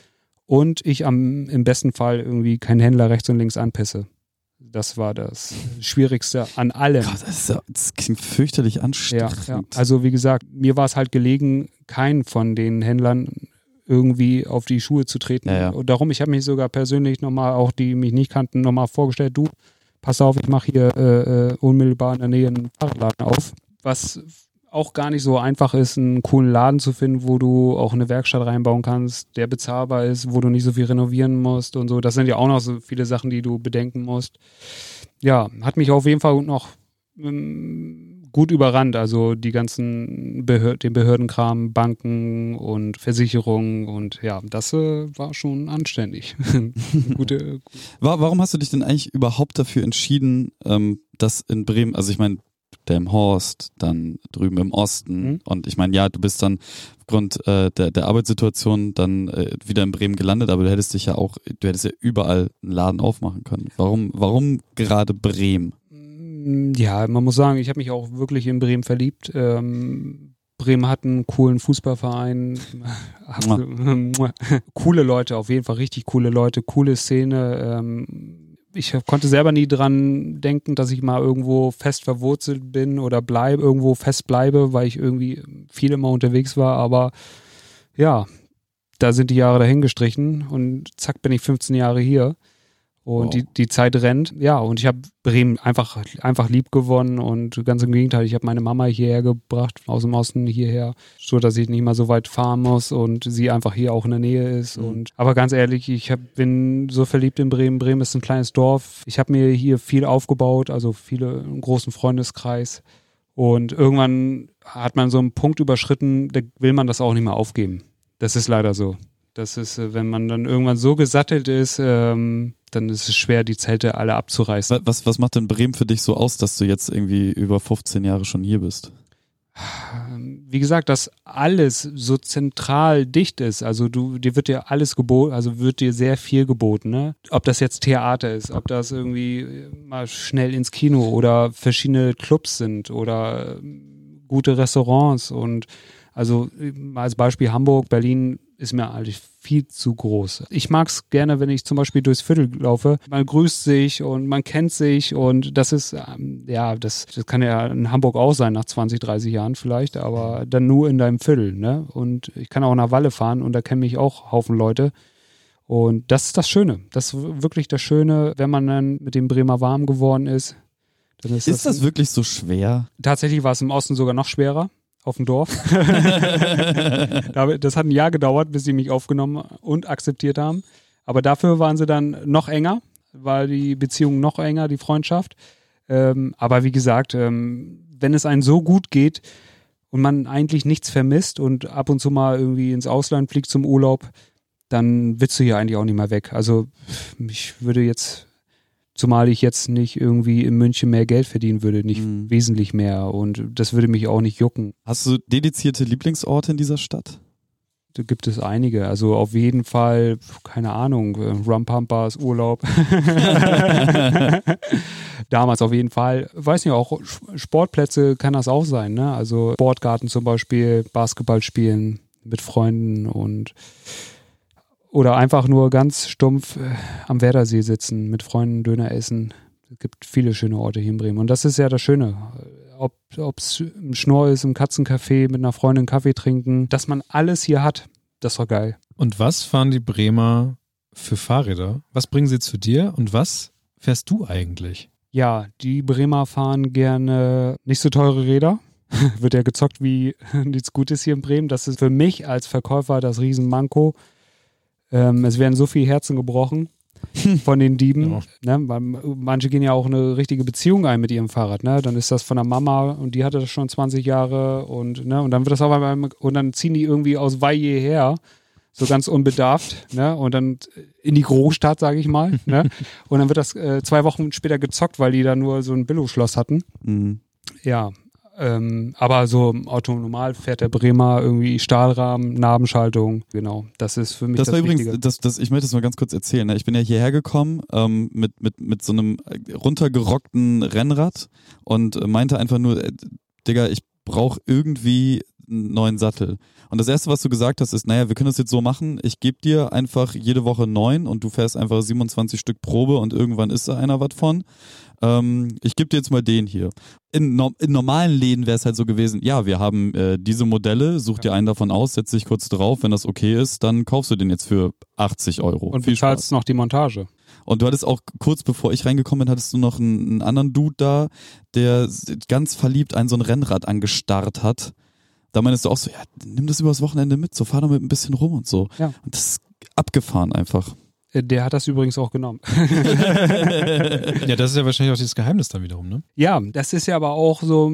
Speaker 1: und ich am im besten Fall irgendwie keinen Händler rechts und links anpisse. Das war das Schwierigste an allem.
Speaker 3: Gott, das, ist ja, das klingt fürchterlich
Speaker 1: Ja,
Speaker 3: anstrengend.
Speaker 1: ja. Also wie gesagt, mir war es halt gelegen, keinen von den Händlern irgendwie auf die Schuhe zu treten.
Speaker 3: Ja, ja.
Speaker 1: Und darum, ich habe mich sogar persönlich nochmal, auch die mich nicht kannten, nochmal vorgestellt, du, pass auf, ich mache hier äh, äh, unmittelbar in der Nähe einen Fahrradladen auf. Was auch gar nicht so einfach ist, einen coolen Laden zu finden, wo du auch eine Werkstatt reinbauen kannst, der bezahlbar ist, wo du nicht so viel renovieren musst und so. Das sind ja auch noch so viele Sachen, die du bedenken musst. Ja, hat mich auf jeden Fall noch ähm, gut überrannt. Also die ganzen Behör den Behördenkram, Banken und Versicherungen und ja, das äh, war schon anständig. Gute,
Speaker 3: Wa- Warum hast du dich denn eigentlich überhaupt dafür entschieden, ähm, dass in Bremen, also ich meine, Delmhorst, dann drüben im Osten
Speaker 1: Mhm.
Speaker 3: und ich meine, ja, du bist dann aufgrund äh, der, der Arbeitssituation dann äh, wieder in Bremen gelandet, aber du hättest dich ja auch, du hättest ja überall einen Laden aufmachen können. Warum, warum gerade Bremen?
Speaker 1: Mm, Ja, man muss sagen, ich habe mich auch wirklich in Bremen verliebt. Ähm, Bremen hat einen coolen Fußballverein. Coole Leute, auf jeden Fall richtig coole Leute, coole Szene. Ähm, ich konnte selber nie dran denken, dass ich mal irgendwo fest verwurzelt bin oder bleibe, irgendwo fest bleibe, weil ich irgendwie viel immer unterwegs war. Aber ja, da sind die Jahre dahin gestrichen und zack bin ich 15 Jahre hier. Und
Speaker 3: Wow.
Speaker 1: die, die Zeit rennt, ja, und ich habe Bremen einfach, einfach lieb gewonnen und ganz im Gegenteil, ich habe meine Mama hierher gebracht, aus dem Osten hierher, so dass ich nicht mal so weit fahren muss und sie einfach hier auch in der Nähe ist.
Speaker 3: Mhm.
Speaker 1: Und aber ganz ehrlich, ich hab, bin so verliebt in Bremen. Bremen ist ein kleines Dorf. Ich habe mir hier viel aufgebaut, also viele einen großen Freundeskreis. Und irgendwann hat man so einen Punkt überschritten, da will man das auch nicht mehr aufgeben. Das ist leider so. Das ist, äh, wenn man dann irgendwann so gesattelt ist, ähm, dann ist es schwer, die Zelte alle abzureißen.
Speaker 3: Wa- Was, was macht denn Bremen für dich so aus, dass du jetzt irgendwie über 15 Jahre schon hier bist?
Speaker 1: Wie gesagt, dass alles so zentral dicht ist. Also du, dir wird dir alles geboten, also wird dir sehr viel geboten. Ne? Ob das jetzt Theater ist, ob das irgendwie mal schnell ins Kino oder verschiedene Clubs sind oder ähm, gute Restaurants und Also als Beispiel Hamburg, Berlin ist mir eigentlich viel zu groß. Ich mag es gerne, wenn ich zum Beispiel durchs Viertel laufe. Man grüßt sich und man kennt sich und das ist, ähm, ja, das, das kann ja in Hamburg auch sein nach 20, 30 Jahren vielleicht, aber dann nur in deinem Viertel. Ne? Und ich kann auch nach Walle fahren und da kennen mich auch Haufen Leute. Und das ist das Schöne. Das ist wirklich das Schöne, wenn man dann mit dem Bremer warm geworden ist. Dann
Speaker 3: ist, ist das, das wirklich so schwer?
Speaker 1: Tatsächlich war es im Osten sogar noch schwerer auf dem Dorf. das hat ein Jahr gedauert, bis sie mich aufgenommen und akzeptiert haben. Aber dafür waren sie dann noch enger, war die Beziehung noch enger, die Freundschaft. Ähm, aber wie gesagt, ähm, wenn es einem so gut geht und man eigentlich nichts vermisst und ab und zu mal irgendwie ins Ausland fliegt zum Urlaub, dann willst du hier eigentlich auch nicht mehr weg. Also ich würde jetzt Zumal ich jetzt nicht irgendwie in München mehr Geld verdienen würde, nicht mhm. wesentlich mehr. Und das würde mich auch nicht jucken.
Speaker 3: Hast du dedizierte Lieblingsorte in dieser Stadt?
Speaker 1: Da gibt es einige. Also auf jeden Fall, keine Ahnung, äh, Rumpampas, Urlaub. Damals auf jeden Fall. Weiß nicht, auch Sportplätze kann das auch sein. Ne? Also Sportgarten zum Beispiel, Basketball spielen mit Freunden und oder einfach nur ganz stumpf äh, am Werdersee sitzen, mit Freunden Döner essen. Es gibt viele schöne Orte hier in Bremen. Und das ist ja das Schöne. Ob es im Schnorr ist, im Katzencafé, mit einer Freundin Kaffee trinken, dass man alles hier hat, das war geil.
Speaker 4: Und was fahren die Bremer für Fahrräder? Was bringen sie zu dir und was fährst du eigentlich?
Speaker 1: Ja, die Bremer fahren gerne nicht so teure Räder. Wird ja gezockt wie nichts Gutes hier in Bremen. Das ist für mich als Verkäufer das Riesenmanko. Ähm, es werden so viele Herzen gebrochen von den Dieben. Ja. Ne? Manche gehen ja auch eine richtige Beziehung ein mit ihrem Fahrrad. Ne? Dann ist das von der Mama und die hatte das schon 20 Jahre und, ne? und dann wird das auch einmal, und dann ziehen die irgendwie aus Weihe her, so ganz unbedarft, ne? Und dann in die Großstadt, sage ich mal. ne? Und dann wird das äh, zwei Wochen später gezockt, weil die da nur so ein Billo-Schloss hatten. Mhm. Ja, ähm, aber so autonomal fährt der Bremer irgendwie Stahlrahmen, Nabenschaltung, genau. Das ist für mich
Speaker 3: das, das war übrigens, das, das, ich möchte das mal ganz kurz erzählen. Ne? Ich bin ja hierher gekommen ähm, mit, mit, mit so einem runtergerockten Rennrad und meinte einfach nur, äh, Digga, ich brauche irgendwie einen neuen Sattel. Und das erste, was du gesagt hast, ist, naja, wir können das jetzt so machen, ich gebe dir einfach jede Woche neun und du fährst einfach 27 Stück Probe und irgendwann ist da einer was von ähm, ich gebe dir jetzt mal den hier. In, in normalen Läden wäre es halt so gewesen, ja, wir haben äh, diese Modelle, such dir einen davon aus, setz dich kurz drauf, wenn das okay ist, dann kaufst du den jetzt für 80 Euro.
Speaker 1: Und Viel bezahlst Spaß. noch die Montage.
Speaker 3: Und du hattest auch kurz bevor ich reingekommen bin, hattest du noch einen, einen anderen Dude da, der ganz verliebt ein so ein Rennrad angestarrt hat. Da meinst du auch so, ja, nimm das übers Wochenende mit, so fahr damit ein bisschen rum und so. Ja. Und das ist abgefahren einfach.
Speaker 1: Äh, der hat das übrigens auch genommen.
Speaker 4: ja, das ist ja wahrscheinlich auch das Geheimnis dann wiederum, ne?
Speaker 1: Ja, das ist ja aber auch so.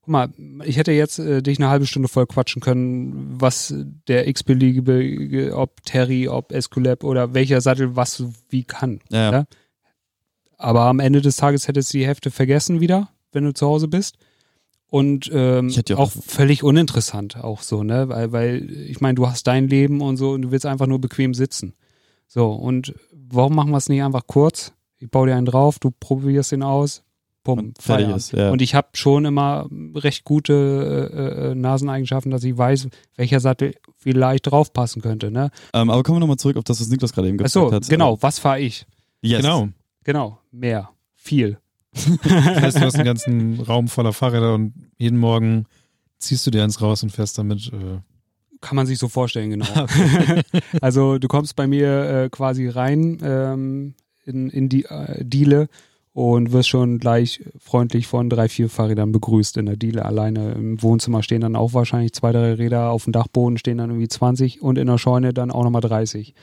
Speaker 1: Guck mal, ich hätte jetzt äh, dich eine halbe Stunde voll quatschen können, was der x-beliebige, ob Terry, ob Esculap oder welcher Sattel was wie kann. Ja. ja. Aber am Ende des Tages hättest du die Hälfte vergessen wieder, wenn du zu Hause bist. Und ähm, auch, auch völlig uninteressant auch so, ne? Weil, weil ich meine, du hast dein Leben und so und du willst einfach nur bequem sitzen. So, und warum machen wir es nicht einfach kurz? Ich baue dir einen drauf, du probierst ihn aus, bumm, fertig ist, ja. Und ich habe schon immer recht gute äh, äh, Naseneigenschaften, dass ich weiß, welcher Sattel vielleicht draufpassen könnte. Ne?
Speaker 3: Ähm, aber kommen wir nochmal zurück auf das, was Niklas gerade eben gesagt
Speaker 1: so,
Speaker 3: hat.
Speaker 1: genau, was fahre ich?
Speaker 3: Yes.
Speaker 1: Genau. Genau, mehr, viel.
Speaker 4: das heißt, du hast einen ganzen Raum voller Fahrräder und jeden Morgen ziehst du dir eins raus und fährst damit äh,
Speaker 1: kann man sich so vorstellen, genau. also du kommst bei mir äh, quasi rein ähm, in, in die äh, Diele und wirst schon gleich freundlich von drei, vier Fahrrädern begrüßt in der Diele. Alleine im Wohnzimmer stehen dann auch wahrscheinlich zwei, drei Räder, auf dem Dachboden stehen dann irgendwie 20 und in der Scheune dann auch nochmal 30.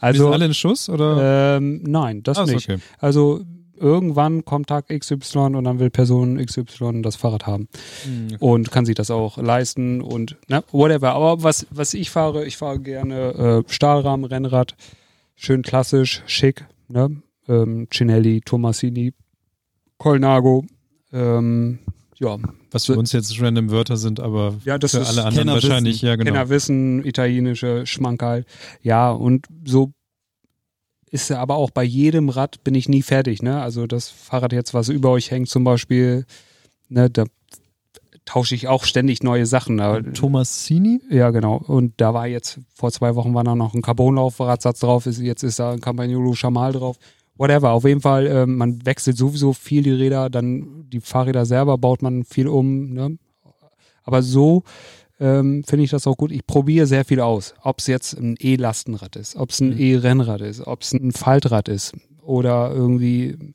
Speaker 1: Also,
Speaker 4: Die sind alle in Schuss oder?
Speaker 1: Ähm, nein, das Ach, nicht. Okay. Also irgendwann kommt Tag XY und dann will Person XY das Fahrrad haben. Mhm. Und kann sich das auch leisten und ne, whatever. Aber was, was ich fahre, ich fahre gerne äh, Stahlrahmen, Rennrad, schön klassisch, schick, ne? Ähm, Cinelli, Tomasini, Colnago, ähm, ja.
Speaker 4: Was für uns jetzt random Wörter sind, aber ja, das für alle anderen wahrscheinlich,
Speaker 1: ja genau. Kennerwissen, italienische Schmankerl. Ja, und so ist ja aber auch bei jedem Rad bin ich nie fertig, ne? Also das Fahrrad jetzt, was über euch hängt zum Beispiel, ne, da, tausche ich auch ständig neue Sachen.
Speaker 4: Thomas Sini?
Speaker 1: Ja, genau. Und da war jetzt, vor zwei Wochen war da noch ein Carbonlaufradsatz drauf, ist, jetzt ist da ein Campagnolo Chamal drauf. Whatever. Auf jeden Fall, äh, man wechselt sowieso viel die Räder, dann die Fahrräder selber baut man viel um. Ne? Aber so ähm, finde ich das auch gut. Ich probiere sehr viel aus. Ob es jetzt ein E-Lastenrad ist, ob es ein mhm. E-Rennrad ist, ob es ein Faltrad ist oder irgendwie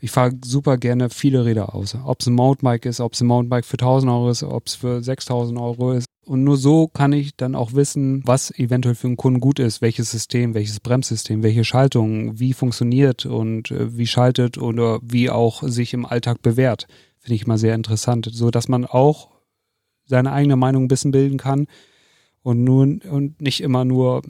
Speaker 1: ich fahre super gerne viele Räder aus. Ob es ein Mountainbike ist, ob es ein Mountainbike für 1000 Euro ist, ob es für 6000 Euro ist. Und nur so kann ich dann auch wissen, was eventuell für einen Kunden gut ist, welches System, welches Bremssystem, welche Schaltung, wie funktioniert und äh, wie schaltet oder wie auch sich im Alltag bewährt. Finde ich immer sehr interessant, so dass man auch seine eigene Meinung ein bisschen bilden kann und nun und nicht immer nur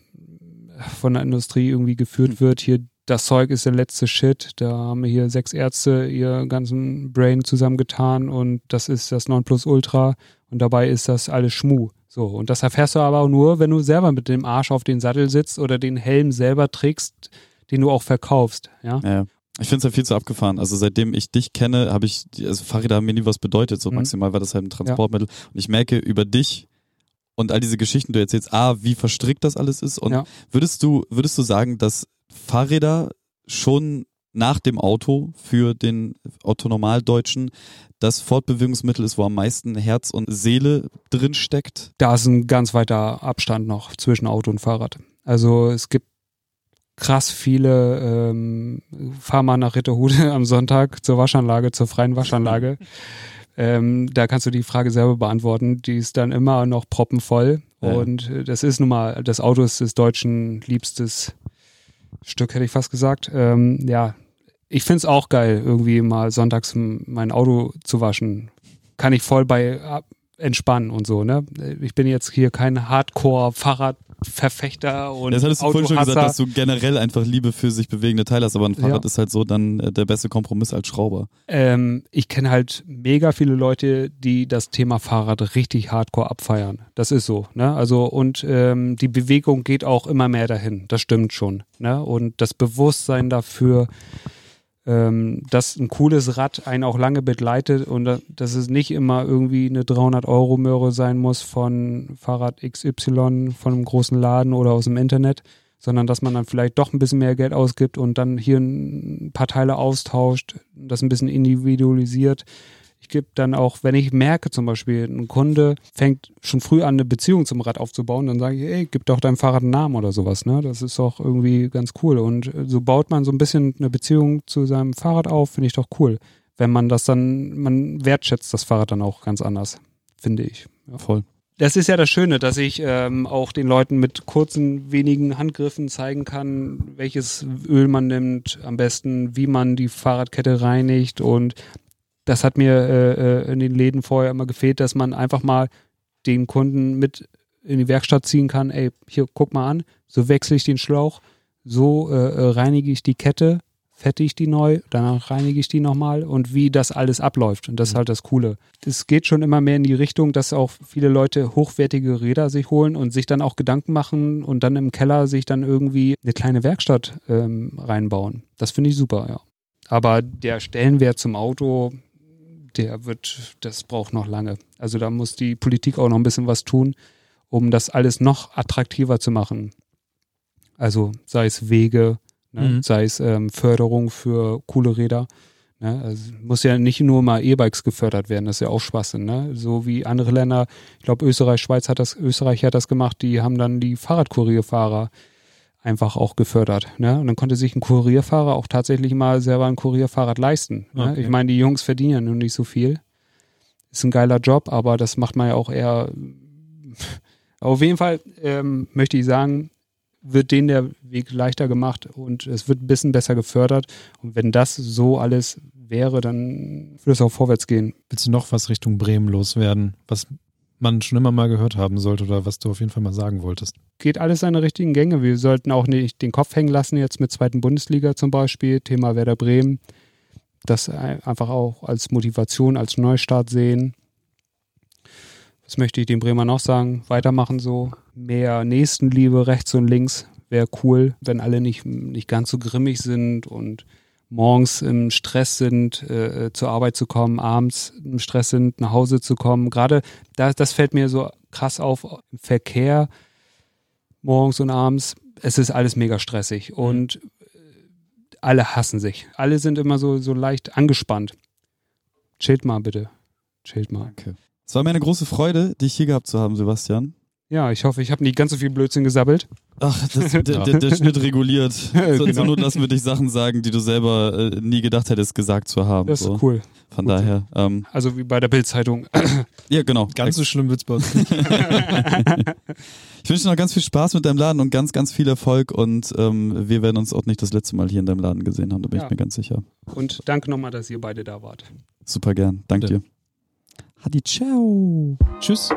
Speaker 1: von der Industrie irgendwie geführt wird, hier das Zeug ist der letzte Shit. Da haben hier sechs Ärzte ihr ganzen Brain zusammengetan und das ist das Nonplusultra und dabei ist das alles Schmu. So, und das erfährst du aber auch nur, wenn du selber mit dem Arsch auf den Sattel sitzt oder den Helm selber trägst, den du auch verkaufst. Ja.
Speaker 3: ja. Ich finde es ja viel zu abgefahren. Also seitdem ich dich kenne, habe ich, also Fahrräder haben mir nie was bedeutet. So mhm. maximal war das halt ein Transportmittel. Ja. Und ich merke über dich und all diese Geschichten, du erzählst, ah, wie verstrickt das alles ist. Und ja. würdest du, würdest du sagen, dass Fahrräder schon nach dem Auto für den Autonormaldeutschen das Fortbewegungsmittel ist, wo am meisten Herz und Seele drin steckt?
Speaker 1: Da ist ein ganz weiter Abstand noch zwischen Auto und Fahrrad. Also es gibt krass viele, ähm, fahr mal nach Ritterhude am Sonntag zur Waschanlage, zur freien Waschanlage. ähm, da kannst du die Frage selber beantworten. Die ist dann immer noch proppenvoll. Ja. Und äh, das ist nun mal, das Auto ist des Deutschen liebstes Stück, hätte ich fast gesagt. Ähm, ja, ich finde es auch geil, irgendwie mal sonntags mein Auto zu waschen. Kann ich voll bei äh, entspannen und so, ne? Ich bin jetzt hier kein Hardcore-Fahrrad- Verfechter und
Speaker 3: Das hattest du vorhin schon gesagt, dass du generell einfach Liebe für sich bewegende Teile hast, aber ein Fahrrad ja. ist halt so dann äh, der beste Kompromiss als Schrauber.
Speaker 1: Ähm, ich kenne halt mega viele Leute, die das Thema Fahrrad richtig hardcore abfeiern. Das ist so, ne? Also und ähm, die Bewegung geht auch immer mehr dahin. Das stimmt schon, ne? Und das Bewusstsein dafür, ähm, dass ein cooles Rad einen auch lange begleitet und dass es nicht immer irgendwie eine 300-Euro-Möhre sein muss von Fahrrad XY von einem großen Laden oder aus dem Internet, sondern dass man dann vielleicht doch ein bisschen mehr Geld ausgibt und dann hier ein paar Teile austauscht, das ein bisschen individualisiert ich gebe dann auch, wenn ich merke zum Beispiel, ein Kunde fängt schon früh an, eine Beziehung zum Rad aufzubauen, dann sage ich, ey, gib doch deinem Fahrrad einen Namen oder sowas. Ne? Das ist auch irgendwie ganz cool. Und so baut man so ein bisschen eine Beziehung zu seinem Fahrrad auf, finde ich doch cool. Wenn man das dann, man wertschätzt das Fahrrad dann auch ganz anders, finde ich.
Speaker 3: Ja. Voll.
Speaker 1: Das ist ja das Schöne, dass ich ähm, auch den Leuten mit kurzen, wenigen Handgriffen zeigen kann, welches Öl man nimmt, am besten, wie man die Fahrradkette reinigt und das hat mir äh, äh, in den Läden vorher immer gefehlt, dass man einfach mal den Kunden mit in die Werkstatt ziehen kann, ey, hier, guck mal an, so wechsle ich den Schlauch, so äh, äh reinige ich die Kette, fette ich die neu, danach reinige ich die nochmal und wie das alles abläuft. Und das ist mhm. halt das Coole. Es geht schon immer mehr in die Richtung, dass auch viele Leute hochwertige Räder sich holen und sich dann auch Gedanken machen und dann im Keller sich dann irgendwie eine kleine Werkstatt ähm, reinbauen. Das finde ich super, ja. Aber der Stellenwert zum Auto, der wird, das braucht noch lange. Also da muss die Politik auch noch ein bisschen was tun, um das alles noch attraktiver zu machen. Also sei es Wege, ne, mhm. sei es ähm, Förderung für coole Räder. Ne? Also muss ja nicht nur mal E-Bikes gefördert werden, das ist ja auch Schwachsinn. Ne? So wie andere Länder, ich glaube Österreich, Schweiz hat das, Österreich hat das gemacht, die haben dann die Fahrradkurierfahrer einfach auch gefördert. Ne? Und dann konnte sich ein Kurierfahrer auch tatsächlich mal selber ein Kurierfahrrad leisten. Ne? Okay. Ich meine, die Jungs verdienen ja nun nicht so viel. Ist ein geiler Job, aber das macht man ja auch eher. Auf jeden Fall ähm, möchte ich sagen, wird denen der Weg leichter gemacht und es wird ein bisschen besser gefördert. Und wenn das so alles wäre, dann würde es auch vorwärts gehen.
Speaker 4: Willst du noch was Richtung Bremen loswerden, was man schon immer mal gehört haben sollte oder was du auf jeden Fall mal sagen wolltest?
Speaker 1: Geht alles seine richtigen Gänge. Wir sollten auch nicht den Kopf hängen lassen, jetzt mit zweiten Bundesliga zum Beispiel, Thema Werder Bremen. Das einfach auch als Motivation, als Neustart sehen. Was möchte ich den Bremer noch sagen? Weitermachen so. Mehr Nächstenliebe rechts und links wäre cool, wenn alle nicht, nicht ganz so grimmig sind und morgens im Stress sind, äh, zur Arbeit zu kommen, abends im Stress sind, nach Hause zu kommen. Gerade das, das fällt mir so krass auf im Verkehr, morgens und abends. Es ist alles mega stressig
Speaker 3: Mhm.
Speaker 1: und alle hassen sich. Alle sind immer so, so leicht angespannt. Chillt mal bitte. Chillt mal.
Speaker 3: Danke. Es war mir eine große Freude, dich hier gehabt zu haben, Sebastian.
Speaker 1: Ja, ich hoffe, ich habe nicht ganz so viel Blödsinn gesabbelt.
Speaker 3: Ach, das, der, der, der Schnitt reguliert. So,
Speaker 1: Genau.
Speaker 3: Not lassen wir dich Sachen sagen, die du selber äh, nie gedacht hättest, gesagt zu haben.
Speaker 1: Das ist
Speaker 3: so.
Speaker 1: cool.
Speaker 3: Von
Speaker 1: Gut.
Speaker 3: daher, ähm,
Speaker 1: Also wie bei der Bildzeitung.
Speaker 3: ja, genau.
Speaker 4: Ganz so schlimm wird's bei uns nicht.
Speaker 3: Ich wünsche dir noch ganz viel Spaß mit deinem Laden und ganz, ganz viel Erfolg und ähm, wir werden uns auch nicht das letzte Mal hier in deinem Laden gesehen haben, da bin
Speaker 1: Ja.
Speaker 3: ich mir ganz sicher.
Speaker 1: Und danke nochmal, dass ihr beide da wart.
Speaker 3: Super gern. Danke
Speaker 4: Bitte.
Speaker 3: dir. Hadi, ciao.
Speaker 4: Tschüss.